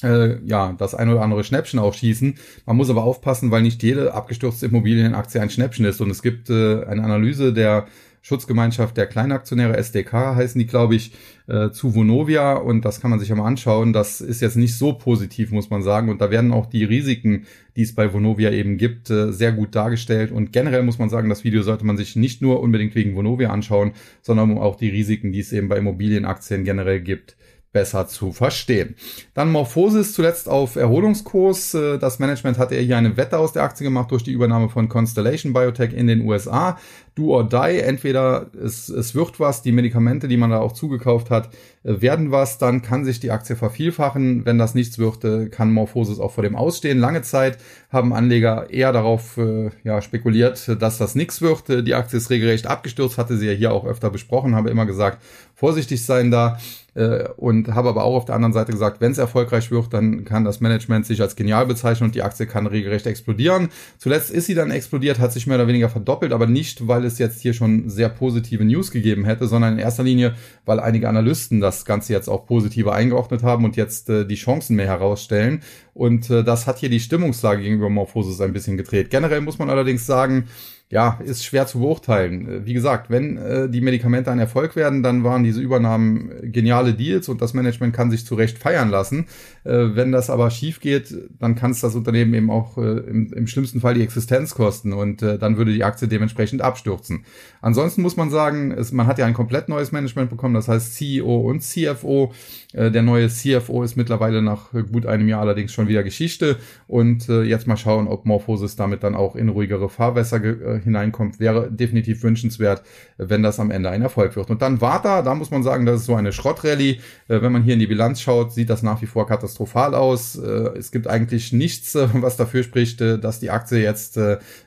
äh, ja, das ein oder andere Schnäppchen auch schießen. Man muss aber aufpassen, weil nicht jede abgestürzte Immobilienaktie ein Schnäppchen ist. Und es gibt äh, eine Analyse der Schutzgemeinschaft der Kleinaktionäre, SDK heißen die, glaube ich, äh, zu Vonovia und das kann man sich ja mal anschauen. Das ist jetzt nicht so positiv, muss man sagen. Und da werden auch die Risiken, die es bei Vonovia eben gibt, äh, sehr gut dargestellt. Und generell muss man sagen, das Video sollte man sich nicht nur unbedingt wegen Vonovia anschauen, sondern auch die Risiken, die es eben bei Immobilienaktien generell gibt besser zu verstehen. Dann Morphosis zuletzt auf Erholungskurs. Äh, das Management hatte hier eine Wette aus der Aktie gemacht durch die Übernahme von Constellation Biotech in den USA. Do or die, entweder es, es wird was, die Medikamente, die man da auch zugekauft hat, äh, werden was, dann kann sich die Aktie vervielfachen. Wenn das nichts wird, äh, kann Morphosis auch vor dem ausstehen. Lange Zeit haben Anleger eher darauf ja, spekuliert, dass das nichts wird. Die Aktie ist regelrecht abgestürzt, hatte sie ja hier auch öfter besprochen, habe immer gesagt, vorsichtig sein da äh, und habe aber auch auf der anderen Seite gesagt, wenn es erfolgreich wird, dann kann das Management sich als genial bezeichnen und die Aktie kann regelrecht explodieren. Zuletzt ist sie dann explodiert, hat sich mehr oder weniger verdoppelt, aber nicht, weil es jetzt hier schon sehr positive News gegeben hätte, sondern in erster Linie, weil einige Analysten das Ganze jetzt auch positiver eingeordnet haben und jetzt äh, die Chancen mehr herausstellen. Und äh, das hat hier die Stimmungslage gegenüber Morphosis ein bisschen gedreht. Generell muss man allerdings sagen, ja, ist schwer zu beurteilen. Äh, wie gesagt, wenn äh, die Medikamente ein Erfolg werden, dann waren diese Übernahmen geniale Deals und das Management kann sich zu Recht feiern lassen. Äh, wenn das aber schief geht, dann kann es das Unternehmen eben auch äh, im, im, schlimmsten Fall die Existenz kosten und äh, dann würde die Aktie dementsprechend abstürzen. Ansonsten muss man sagen, es, man hat ja ein komplett neues Management bekommen, das heißt CEO und CFO. Äh, der neue CFO ist mittlerweile nach gut einem Jahr allerdings schon wieder Geschichte und jetzt mal schauen, ob Morphosis damit dann auch in ruhigere Fahrwässer hineinkommt, wäre definitiv wünschenswert, wenn das am Ende ein Erfolg wird. Und dann Warta, da muss man sagen, das ist so eine Schrottrallye. Äh, wenn man hier in die Bilanz schaut, sieht das nach wie vor katastrophal aus. Äh, es gibt eigentlich nichts, äh, [laughs] was dafür spricht, dass die Aktie jetzt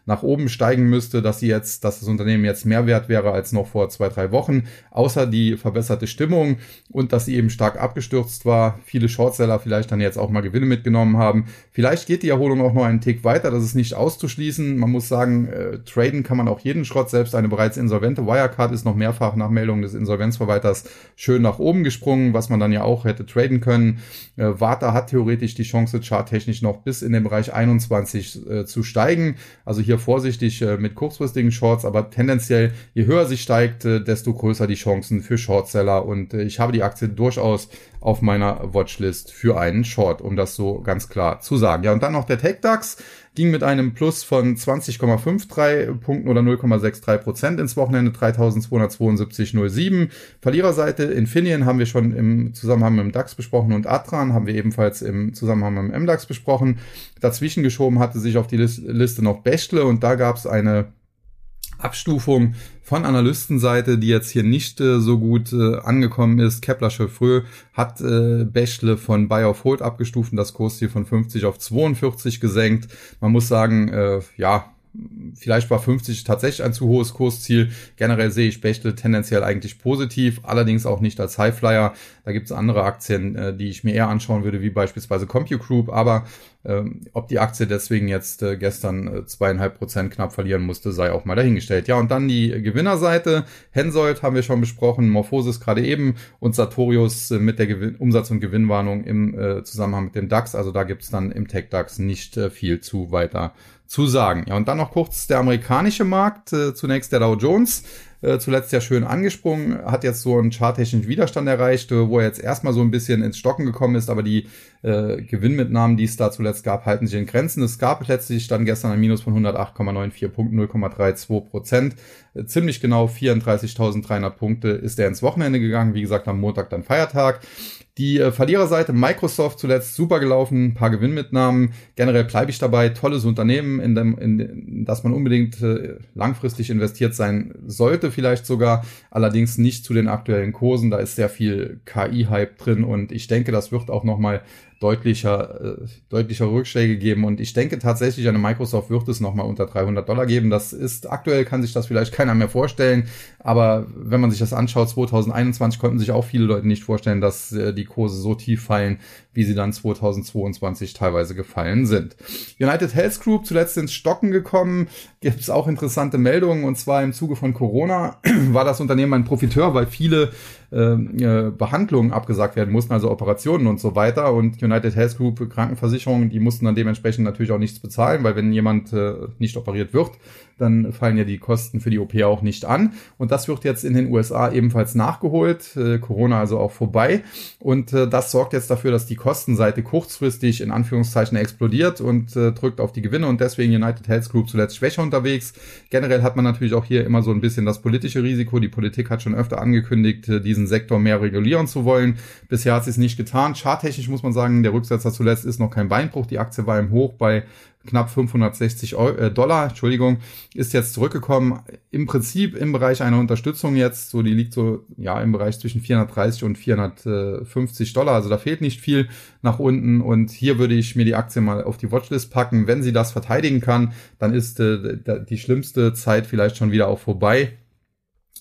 nach oben steigen müsste, dass sie jetzt, dass das Unternehmen jetzt mehr wert wäre als noch vor zwei, drei Wochen, außer die verbesserte Stimmung und dass sie eben stark abgestürzt war. Viele Shortseller vielleicht dann jetzt auch mal Gewinne mitgenommen haben. Vielleicht geht die Erholung auch noch einen Tick weiter, das ist nicht auszuschließen. Man muss sagen, traden kann man auch jeden Schrott. Selbst eine bereits insolvente Wirecard ist noch mehrfach nach Meldung des Insolvenzverwalters schön nach oben gesprungen, was man dann ja auch hätte traden können. Äh, Warta hat theoretisch die Chance, charttechnisch noch bis in den Bereich 21 äh, zu steigen. Also hier vorsichtig äh, mit kurzfristigen Shorts, aber tendenziell, je höher sie steigt, äh, desto größer die Chancen für Shortseller. Und äh, ich habe die Aktie durchaus auf meiner Watchlist für einen Short, um das so ganz klar zu sagen. Ja, und dann noch der TechDAX ging mit einem Plus von 20,53 Punkten oder 0,63 Prozent ins Wochenende 3272,07. Verliererseite Infineon haben wir schon im Zusammenhang mit dem DAX besprochen und Atran haben wir ebenfalls im Zusammenhang mit dem MDAX besprochen. Dazwischen geschoben hatte sich auf die Liste noch Bechtle und da gab es eine Abstufung von Analystenseite, die jetzt hier nicht äh, so gut äh, angekommen ist. Kepler Chevreux hat äh, Bächle von Buy of Hold abgestuft und das Kursziel von 50 auf 42 gesenkt. Man muss sagen, äh, ja, Vielleicht war 50 tatsächlich ein zu hohes Kursziel. Generell sehe ich Bechtle tendenziell eigentlich positiv, allerdings auch nicht als Highflyer. Da gibt es andere Aktien, äh, die ich mir eher anschauen würde, wie beispielsweise Compute Group. Aber ähm, ob die Aktie deswegen jetzt äh, gestern äh, zweieinhalb Prozent knapp verlieren musste, sei auch mal dahingestellt. Ja, und dann die Gewinnerseite. Hensoldt haben wir schon besprochen, Morphosis gerade eben und Sartorius äh, mit der Gewin Umsatz- und Gewinnwarnung im Zusammenhang mit dem DAX. Also da gibt's dann im Tech-DAX nicht viel zu weiter zu sagen. Ja, und dann noch kurz der amerikanische Markt. Zunächst der Dow Jones. Äh, zuletzt ja schön angesprungen, hat jetzt so einen charttechnischen Widerstand erreicht, äh, wo er jetzt erstmal so ein bisschen ins Stocken gekommen ist, aber die äh, Gewinnmitnahmen, die es da zuletzt gab, halten sich in Grenzen. Es gab letztlich dann gestern ein Minus von 108,94 Punkten, 0,32 Prozent. Äh, ziemlich genau 34.300 Punkte ist er ins Wochenende gegangen. Wie gesagt, am Montag dann Feiertag. Die äh, Verliererseite Microsoft zuletzt super gelaufen, paar Gewinnmitnahmen. Generell bleibe ich dabei. Tolles Unternehmen, in, dem, in, in das man unbedingt äh, langfristig investiert sein sollte, vielleicht sogar. Allerdings nicht zu den aktuellen Kursen. Da ist sehr viel KI-Hype drin und ich denke, das wird auch nochmal deutlicher, äh, deutlicher Rückschläge geben. Und ich denke tatsächlich, eine Microsoft wird es nochmal unter 300 Dollar geben. Das ist aktuell, kann sich das vielleicht keiner mehr vorstellen. Aber wenn man sich das anschaut, 2021 konnten sich auch viele Leute nicht vorstellen, dass äh, die Kurse so tief fallen, wie sie dann 2022 teilweise gefallen sind. United Health Group zuletzt ins Stocken gekommen. Gibt es auch interessante Meldungen. Und zwar im Zuge von Corona [clears throat] war das Unternehmen ein Profiteur, weil viele ähm, äh, Behandlungen abgesagt werden mussten, also Operationen und so weiter. Und United Health Group Krankenversicherungen, die mussten dann dementsprechend natürlich auch nichts bezahlen, weil wenn jemand äh, nicht operiert wird, dann fallen ja die Kosten für die OP auch nicht an. Und das wird jetzt in den USA ebenfalls nachgeholt. Äh, Corona also auch vorbei. Und äh, das sorgt jetzt dafür, dass die Kostenseite kurzfristig in Anführungszeichen explodiert und äh, drückt auf die Gewinne und deswegen United Health Group zuletzt schwächer unterwegs. Generell hat man natürlich auch hier immer so ein bisschen das politische Risiko. Die Politik hat schon öfter angekündigt, äh, diesen Sektor mehr regulieren zu wollen. Bisher hat sie es nicht getan. Charttechnisch muss man sagen, der Rücksetzer zuletzt ist noch kein Beinbruch. Die Aktie war im Hoch bei knapp 560 Euro, äh, Dollar, Entschuldigung, ist jetzt zurückgekommen. Im Prinzip im Bereich einer Unterstützung jetzt, so die liegt so ja im Bereich zwischen 430 und 450 Dollar. Also da fehlt nicht viel nach unten und hier würde ich mir die Aktie mal auf die Watchlist packen. Wenn sie das verteidigen kann, dann ist äh, die schlimmste Zeit vielleicht schon wieder auch vorbei.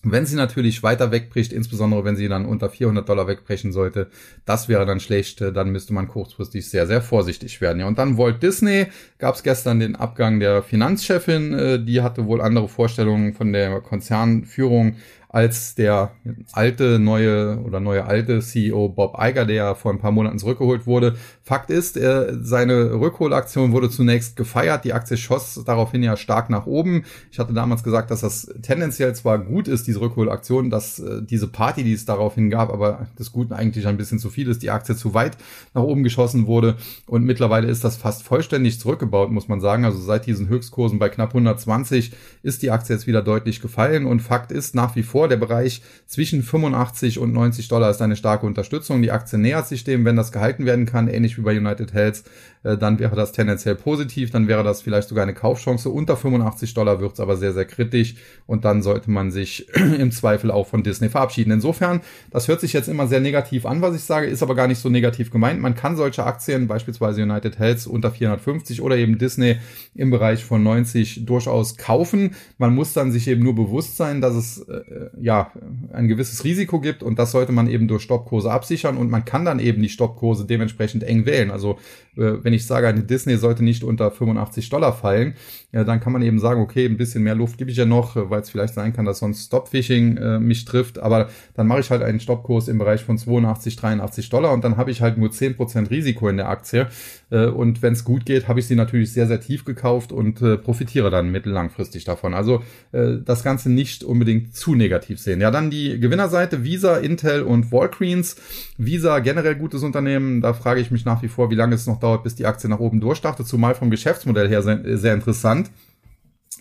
Wenn sie natürlich weiter wegbricht, insbesondere wenn sie dann unter 400 Dollar wegbrechen sollte, das wäre dann schlecht. Dann müsste man kurzfristig sehr, sehr vorsichtig werden. Ja, und dann Walt Disney gab es gestern den Abgang der Finanzchefin. Äh, die hatte wohl andere Vorstellungen von der Konzernführung als der alte, neue oder neue alte CEO Bob Iger, der ja vor ein paar Monaten zurückgeholt wurde. Fakt ist, er, seine Rückholaktion wurde zunächst gefeiert. Die Aktie schoss daraufhin ja stark nach oben. Ich hatte damals gesagt, dass das tendenziell zwar gut ist, diese Rückholaktion, dass äh, diese Party, die es daraufhin gab, aber des Guten eigentlich ein bisschen zu viel ist, die Aktie zu weit nach oben geschossen wurde. Und mittlerweile ist das fast vollständig zurückgebaut, muss man sagen. Also seit diesen Höchstkursen bei knapp 120 ist die Aktie jetzt wieder deutlich gefallen. Und Fakt ist nach wie vor, vor. Der Bereich zwischen 85 und 90 Dollar ist eine starke Unterstützung. Die Aktie nähert sich dem, wenn das gehalten werden kann, ähnlich wie bei United Health, dann wäre das tendenziell positiv, dann wäre das vielleicht sogar eine Kaufchance. Unter 85 Dollar wird es aber sehr, sehr kritisch und dann sollte man sich [clears throat] im Zweifel auch von Disney verabschieden. Insofern, das hört sich jetzt immer sehr negativ an, was ich sage, ist aber gar nicht so negativ gemeint. Man kann solche Aktien, beispielsweise United Health unter 450 oder eben Disney im Bereich von 90 durchaus kaufen. Man muss dann sich eben nur bewusst sein, dass es äh, ja, ein gewisses Risiko gibt und das sollte man eben durch Stoppkurse absichern und man kann dann eben die Stoppkurse dementsprechend eng wählen. Also äh, wenn ich sage, eine Disney sollte nicht unter 85 Dollar fallen, ja, dann kann man eben sagen, okay, ein bisschen mehr Luft gebe ich ja noch, äh, weil es vielleicht sein kann, dass sonst Stopfishing äh, mich trifft, aber dann mache ich halt einen Stoppkurs im Bereich von 82, 83 Dollar und dann habe ich halt nur 10% Risiko in der Aktie äh, und wenn es gut geht, habe ich sie natürlich sehr, sehr tief gekauft und äh, profitiere dann mittellangfristig davon. Also äh, das Ganze nicht unbedingt zu negativ sehen. Ja, dann die Gewinnerseite Visa, Intel und Walgreens. Visa generell gutes Unternehmen, da frage ich mich nach wie vor, wie lange es noch dauert, bis die Aktie nach oben durchstartet, zumal vom Geschäftsmodell her sehr, sehr interessant.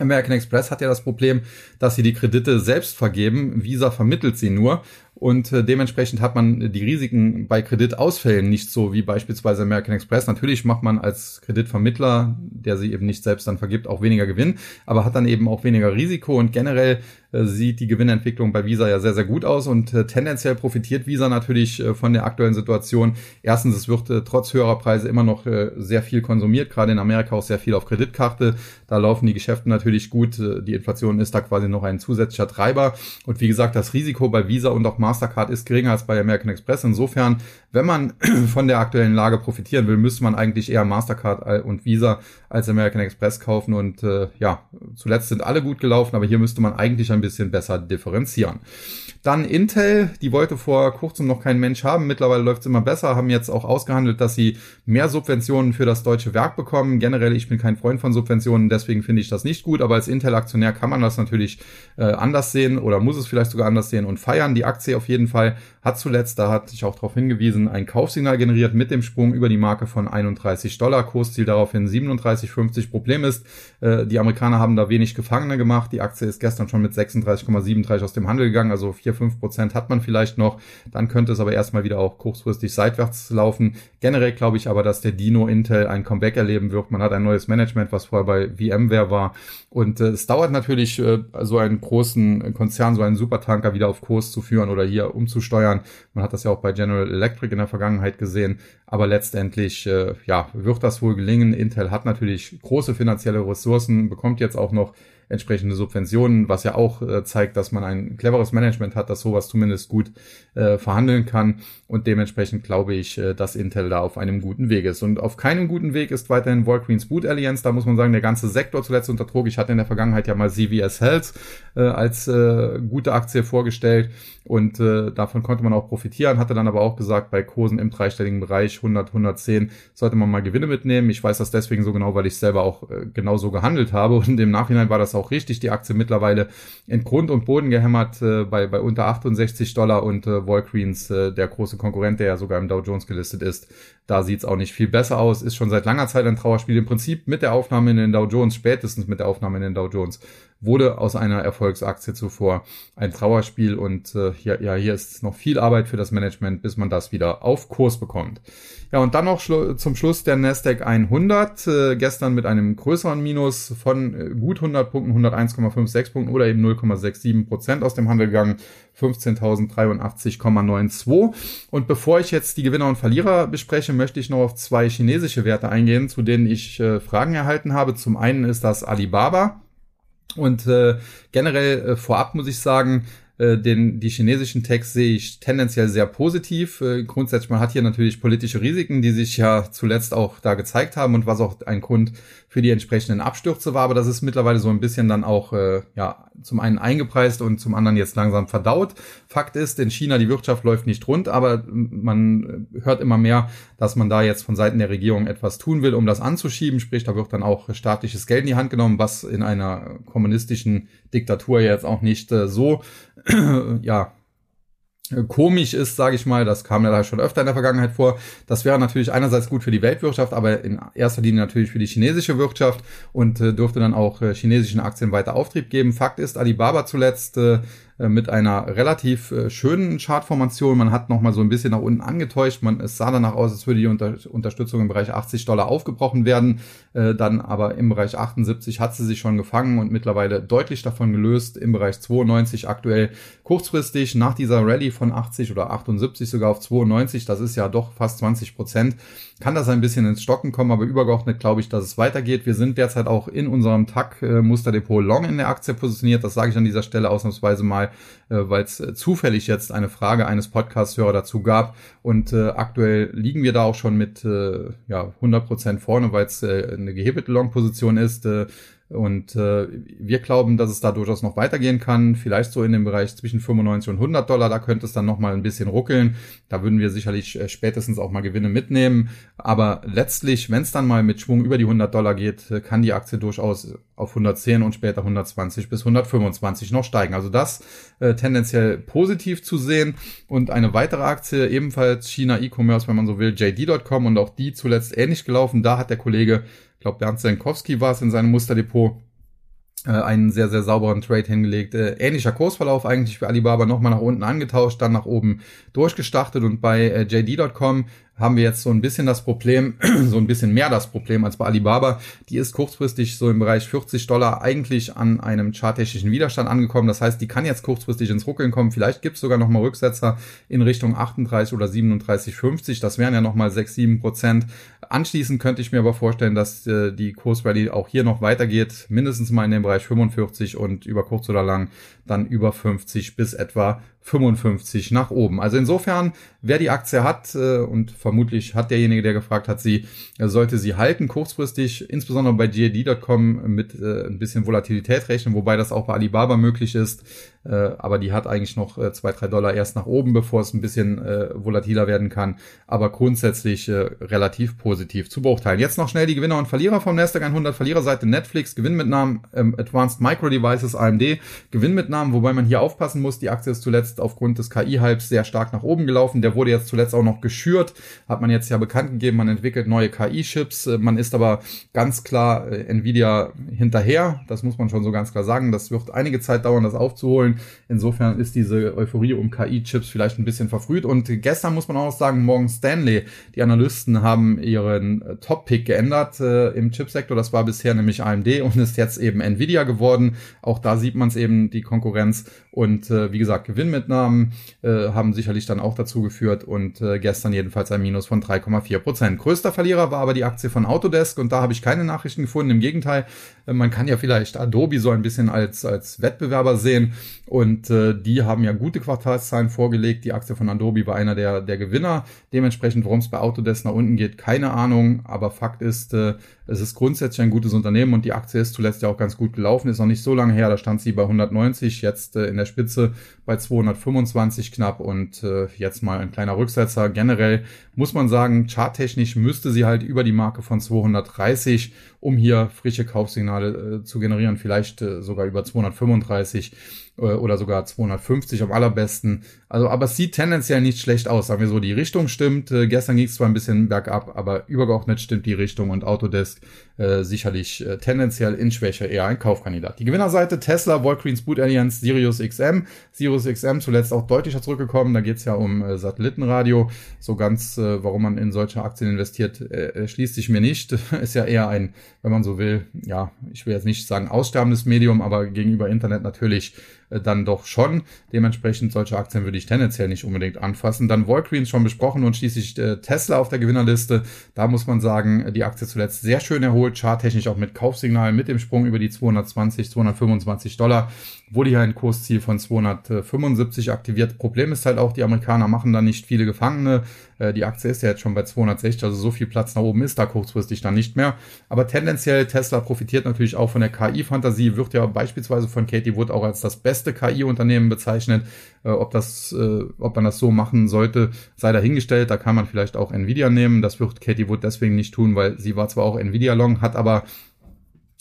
American Express hat ja das Problem, dass sie die Kredite selbst vergeben. Visa vermittelt sie nur. Und äh, dementsprechend hat man die Risiken bei Kreditausfällen nicht so wie beispielsweise American Express. Natürlich macht man als Kreditvermittler, der sie eben nicht selbst dann vergibt, auch weniger Gewinn, aber hat dann eben auch weniger Risiko und generell sieht die Gewinnentwicklung bei Visa ja sehr, sehr gut aus und äh, tendenziell profitiert Visa natürlich äh, von der aktuellen Situation. Erstens, es wird äh, trotz höherer Preise immer noch äh, sehr viel konsumiert, gerade in Amerika auch sehr viel auf Kreditkarte. Da laufen die Geschäfte natürlich gut. Äh, die Inflation ist da quasi noch ein zusätzlicher Treiber. Und wie gesagt, das Risiko bei Visa und auch Mastercard ist geringer als bei American Express. Insofern, wenn man [clears throat] von der aktuellen Lage profitieren will, müsste man eigentlich eher Mastercard und Visa als American Express kaufen. Und äh, ja, zuletzt sind alle gut gelaufen, aber hier müsste man eigentlich ein bisschen besser differenzieren. Dann Intel, die wollte vor kurzem noch kein Mensch haben. Mittlerweile läuft es immer besser, haben jetzt auch ausgehandelt, dass sie mehr Subventionen für das deutsche Werk bekommen. Generell, ich bin kein Freund von Subventionen, deswegen finde ich das nicht gut. Aber als Intel-Aktionär kann man das natürlich äh, anders sehen oder muss es vielleicht sogar anders sehen und feiern. Die Aktie auf jeden Fall hat zuletzt, da hatte ich auch darauf hingewiesen, ein Kaufsignal generiert mit dem Sprung über die Marke von 31 Dollar. Kursziel daraufhin 37,50. Problem ist, äh, die Amerikaner haben da wenig Gefangene gemacht. Die Aktie ist gestern schon mit 36,37 aus dem Handel gegangen, also 4 4, 5 Prozent hat man vielleicht noch. Dann könnte es aber erstmal wieder auch kurzfristig seitwärts laufen. Generell glaube ich aber, dass der Dino Intel ein Comeback erleben wird. Man hat ein neues Management, was vorher bei VMware war. Und äh, es dauert natürlich, äh, so einen großen Konzern, so einen Supertanker wieder auf Kurs zu führen oder hier umzusteuern. Man hat das ja auch bei General Electric in der Vergangenheit gesehen. Aber letztendlich, äh, ja, wird das wohl gelingen. Intel hat natürlich große finanzielle Ressourcen, bekommt jetzt auch noch entsprechende Subventionen, was ja auch äh, zeigt, dass man ein cleveres Management hat, das sowas zumindest gut äh, verhandeln kann. Und dementsprechend glaube ich, äh, dass Intel da auf einem guten Weg ist. Und auf keinem guten Weg ist weiterhin Walgreens Boot Alliance. Da muss man sagen, der ganze Sektor zuletzt unter Druck. Ich hatte in der Vergangenheit ja mal CVS Health äh, als äh, gute Aktie vorgestellt. Und äh, davon konnte man auch profitieren, hatte dann aber auch gesagt, bei Kursen im dreistelligen Bereich 100, 110 sollte man mal Gewinne mitnehmen. Ich weiß das deswegen so genau, weil ich selber auch äh, genau so gehandelt habe und im Nachhinein war das auch richtig. Die Aktie mittlerweile in Grund und Boden gehämmert äh, bei, bei unter 68 Dollar und äh, Walgreens, äh, der große Konkurrent, der ja sogar im Dow Jones gelistet ist, da sieht's auch nicht viel besser aus, ist schon seit langer Zeit ein Trauerspiel. Im Prinzip mit der Aufnahme in den Dow Jones, spätestens mit der Aufnahme in den Dow Jones, wurde aus einer Erfolgsaktie zuvor ein Trauerspiel und äh, ja, ja, hier ist noch viel Arbeit für das Management, bis man das wieder auf Kurs bekommt. Ja, und dann noch schlu zum Schluss der Nasdaq 100, äh, gestern mit einem größeren Minus von äh, gut 100 Punkten, 101,56 Punkten oder eben 0,67 Prozent aus dem Handel gegangen, 15.083,92. Und bevor ich jetzt die Gewinner und Verlierer bespreche, möchte ich noch auf zwei chinesische Werte eingehen, zu denen ich äh, Fragen erhalten habe. Zum einen ist das Alibaba. Und äh, generell äh, vorab muss ich sagen, äh, den, die chinesischen Techs sehe ich tendenziell sehr positiv. Äh, grundsätzlich, man hat hier natürlich politische Risiken, die sich ja zuletzt auch da gezeigt haben und was auch ein Grund für die entsprechenden Abstürze war. Aber das ist mittlerweile so ein bisschen dann auch äh, ja zum einen eingepreist und zum anderen jetzt langsam verdaut. Fakt ist, in China die Wirtschaft läuft nicht rund, aber man hört immer mehr, dass man da jetzt von Seiten der Regierung etwas tun will, um das anzuschieben. Sprich, da wird dann auch staatliches Geld in die Hand genommen, was in einer kommunistischen Diktatur jetzt auch nicht äh, so [clears throat] ja komisch ist, sage ich mal, das kam ja da schon öfter in der Vergangenheit vor. Das wäre natürlich einerseits gut für die Weltwirtschaft, aber in erster Linie natürlich für die chinesische Wirtschaft und äh, dürfte dann auch äh, chinesischen Aktien weiter Auftrieb geben. Fakt ist, Alibaba zuletzt äh, mit einer relativ äh, schönen Chartformation. Man hat noch mal so ein bisschen nach unten angetäuscht. Man, es sah danach aus, als würde die Unter Unterstützung im Bereich 80 Dollar aufgebrochen werden. Äh, dann aber im Bereich 78 hat sie sich schon gefangen und mittlerweile deutlich davon gelöst. Im Bereich 92 aktuell kurzfristig nach dieser Rallye von 80 oder 78 sogar auf 92. Das ist ja doch fast 20 Prozent kann das ein bisschen ins Stocken kommen, aber übergeordnet glaube ich, dass es weitergeht. Wir sind derzeit auch in unserem TAC-Musterdepot Long in der Aktie positioniert. Das sage ich an dieser Stelle ausnahmsweise mal, äh, weil es äh, zufällig jetzt eine Frage eines Podcast-Hörer dazu gab. Und äh, aktuell liegen wir da auch schon mit äh, ja, 100 Prozent vorne, weil es äh, eine gehebelte Long-Position ist. Äh, und äh, wir glauben, dass es da durchaus noch weitergehen kann. Vielleicht so in dem Bereich zwischen 95 und 100 Dollar. Da könnte es dann noch mal ein bisschen ruckeln. Da würden wir sicherlich äh, spätestens auch mal Gewinne mitnehmen. Aber letztlich, wenn es dann mal mit Schwung über die 100 Dollar geht, äh, kann die Aktie durchaus auf 110 und später 120 bis 125 noch steigen. Also das äh, tendenziell positiv zu sehen. Und eine weitere Aktie, ebenfalls China E-Commerce, wenn man so will, JD.com und auch die zuletzt ähnlich gelaufen. Da hat der Kollege ich glaube Bernd Senkowski war es in seinem Musterdepot, äh, einen sehr, sehr sauberen Trade hingelegt. Äh, ähnlicher Kursverlauf eigentlich für Alibaba nochmal nach unten angetauscht, dann nach oben durchgestartet und bei äh, JD.com haben wir jetzt so ein bisschen das Problem, [clears throat] so ein bisschen mehr das Problem als bei Alibaba. Die ist kurzfristig so im Bereich 40 Dollar eigentlich an einem charttechnischen Widerstand angekommen. Das heißt, die kann jetzt kurzfristig ins Ruckeln kommen. Vielleicht gibt es sogar nochmal Rücksetzer in Richtung 38 oder 37,50. Das wären ja nochmal 6, 7 Prozent. Anschließend könnte ich mir aber vorstellen, dass äh, die Kursrallye auch hier noch weitergeht. Mindestens mal in dem Bereich 45 und über kurz oder lang dann über 50 bis etwa 55 nach oben. Also insofern, wer die Aktie hat äh, und vermutlich hat derjenige, der gefragt hat, sie äh, sollte sie halten kurzfristig, insbesondere bei GAD.com mit äh, ein bisschen Volatilität rechnen, wobei das auch bei Alibaba möglich ist. Äh, aber die hat eigentlich noch äh, zwei, drei Dollar erst nach oben, bevor es ein bisschen äh, volatiler werden kann. Aber grundsätzlich äh, relativ positiv zu beurteilen. Jetzt noch schnell die Gewinner und Verlierer vom Nasdaq 100. Verliererseite Netflix, Gewinnmitnahmen ähm, Advanced Micro Devices, AMD, Gewinnmitnahmen, wobei man hier aufpassen muss. Die Aktie ist zuletzt aufgrund des KI-Hypes sehr stark nach oben gelaufen. Der wurde jetzt zuletzt auch noch geschürt. Hat man jetzt ja bekannt gegeben, man entwickelt neue KI-Chips. Äh, man ist aber ganz klar äh, Nvidia hinterher. Das muss man schon so ganz klar sagen. Das wird einige Zeit dauern, das aufzuholen. Wollen. Insofern ist diese Euphorie um KI-Chips vielleicht ein bisschen verfrüht. Und gestern muss man auch sagen, morgen Stanley, die Analysten haben ihren äh, Top-Pick geändert äh, im Chipsektor. Das war bisher nämlich AMD und ist jetzt eben Nvidia geworden. Auch da sieht man es eben, die Konkurrenz. Und äh, wie gesagt, Gewinnmitnahmen äh, haben sicherlich dann auch dazu geführt und äh, gestern jedenfalls ein Minus von 3,4 Prozent. Größter Verlierer war aber die Aktie von Autodesk und da habe ich keine Nachrichten gefunden. Im Gegenteil, äh, man kann ja vielleicht Adobe so ein bisschen als, als Wettbewerber sehen und äh, die haben ja gute Quartalszahlen vorgelegt. Die Aktie von Adobe war einer der, der Gewinner. Dementsprechend, warum es bei Autodesk nach unten geht, keine Ahnung. Aber Fakt ist, äh, es ist grundsätzlich ein gutes Unternehmen und die Aktie ist zuletzt ja auch ganz gut gelaufen. Ist noch nicht so lange her, da stand sie bei 190, jetzt äh, in der Spitze bei 225 knapp und äh, jetzt mal ein kleiner Rücksetzer. Generell muss man sagen, charttechnisch müsste sie halt über die Marke von 230, um hier frische Kaufsignale äh, zu generieren, vielleicht äh, sogar über 235 äh, oder sogar 250 am allerbesten. Also, aber es sieht tendenziell nicht schlecht aus, sagen wir so. Die Richtung stimmt. Äh, gestern ging es zwar ein bisschen bergab, aber übergeordnet stimmt die Richtung und Autodesk äh, sicherlich äh, tendenziell in Schwäche eher ein Kaufkandidat. Die Gewinnerseite Tesla, Walgreens Boot Alliance, Sirius XM. Sirius XM zuletzt auch deutlicher zurückgekommen. Da geht es ja um äh, Satellitenradio. So ganz, äh, warum man in solche Aktien investiert, äh, schließt sich mir nicht. [laughs] Ist ja eher ein, wenn man so will, ja, ich will jetzt nicht sagen aussterbendes Medium, aber gegenüber Internet natürlich äh, dann doch schon. Dementsprechend solche Aktien würde ich tendenziell nicht unbedingt anfassen. Dann Walgreens schon besprochen und schließlich äh, Tesla auf der Gewinnerliste. Da muss man sagen, die Aktie zuletzt sehr schön erholt, charttechnisch auch mit Kaufsignal, mit dem Sprung über die 220, 225 Dollar wurde hier ein Kursziel von 275 aktiviert. Problem ist halt auch, die Amerikaner machen da nicht viele Gefangene. Äh, die Aktie ist ja jetzt schon bei 260, also so viel Platz nach oben ist da kurzfristig dann nicht mehr. Aber tendenziell Tesla profitiert natürlich auch von der KI-Fantasie, wird ja beispielsweise von Katie Wood auch als das beste KI-Unternehmen bezeichnet. Äh, ob das, äh, ob man das so machen sollte, sei dahingestellt. Da kann man vielleicht auch Nvidia nehmen. Das wird Katie Wood deswegen nicht tun, weil sie war zwar auch Nvidia Long, hat aber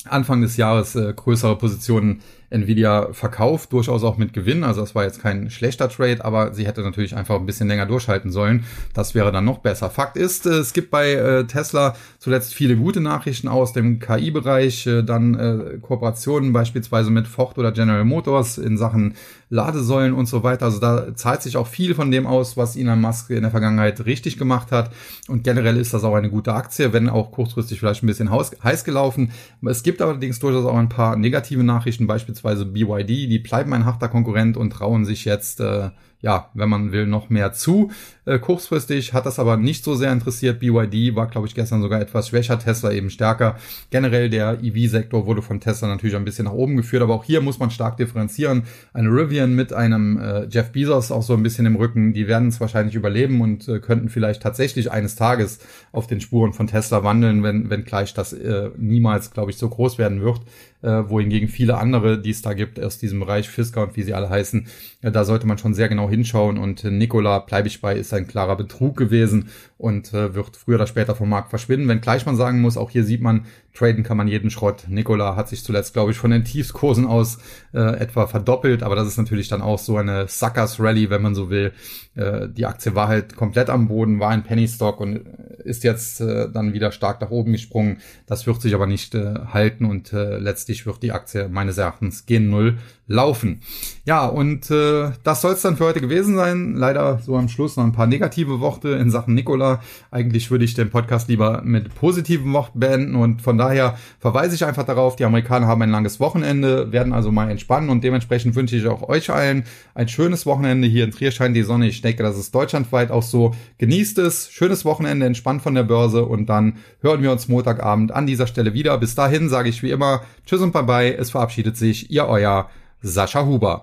Anfang des Jahres äh, größere Positionen Nvidia verkauft, durchaus auch mit Gewinn. Also das war jetzt kein schlechter Trade, aber sie hätte natürlich einfach ein bisschen länger durchhalten sollen. Das wäre dann noch besser. Fakt ist, äh, es gibt bei äh, Tesla zuletzt viele gute Nachrichten aus dem KI-Bereich, äh, dann Kooperationen beispielsweise mit Ford oder General Motors in Sachen Ladesäulen und so weiter. Also da zahlt sich auch viel von dem aus, was Elon Musk in der Vergangenheit richtig gemacht hat. Und generell ist das auch eine gute Aktie, wenn auch kurzfristig vielleicht ein bisschen heiß gelaufen. Es gibt allerdings durchaus auch ein paar negative Nachrichten, beispielsweise beispielsweise BYD, die bleiben ein harter Konkurrent und trauen sich jetzt, äh, ja, wenn man will, noch mehr zu. Äh, kurzfristig hat das aber nicht so sehr interessiert. BYD war, glaube ich, gestern sogar etwas schwächer, Tesla eben stärker. Generell der EV-Sektor wurde von Tesla natürlich ein bisschen nach oben geführt, aber auch hier muss man stark differenzieren. Eine Rivian mit einem äh, Jeff Bezos auch so ein bisschen im Rücken, die werden es wahrscheinlich überleben und äh, könnten vielleicht tatsächlich eines Tages auf den Spuren von Tesla wandeln, wenn, wenn gleich das äh, niemals, glaube ich, so groß werden wird äh, wohingegen viele andere, die es da gibt aus diesem Bereich, Fisker und wie sie alle heißen, äh, da sollte man schon sehr genau hinschauen und Nikola, bleibe ich bei, ist ein klarer Betrug gewesen und äh, wird früher oder später vom Markt verschwinden. Wenn gleich man sagen muss, auch hier sieht man, traden kann man jeden Schrott. Nikola hat sich zuletzt, glaube ich, von den Tiefskursen aus äh, etwa verdoppelt, aber das ist natürlich dann auch so eine Suckers Rally, wenn man so will. Äh, die Aktie war halt komplett am Boden, war ein Penny Stock und ist jetzt äh, dann wieder stark nach oben gesprungen. Das wird sich aber nicht äh, halten und äh, letztlich wird die Aktie meines Erachtens gen Null laufen. Ja, und äh, das soll es dann für heute gewesen sein. Leider so am Schluss noch ein paar negative Worte in Sachen Nikola. Eigentlich würde ich den Podcast lieber mit positiven Worten beenden und von daher verweise ich einfach darauf, die Amerikaner haben ein langes Wochenende, werden also mal entspannen und dementsprechend wünsche ich auch euch allen ein schönes Wochenende. Hier in Trier scheint die Sonne. Ich denke, das ist deutschlandweit auch so. Genießt es, schönes Wochenende, entspannt von der Börse und dann hören wir uns Montagabend an dieser Stelle wieder. Bis dahin sage ich wie immer Tschüss und Bye-bye. Es verabschiedet sich Ihr Euer Sascha Huber.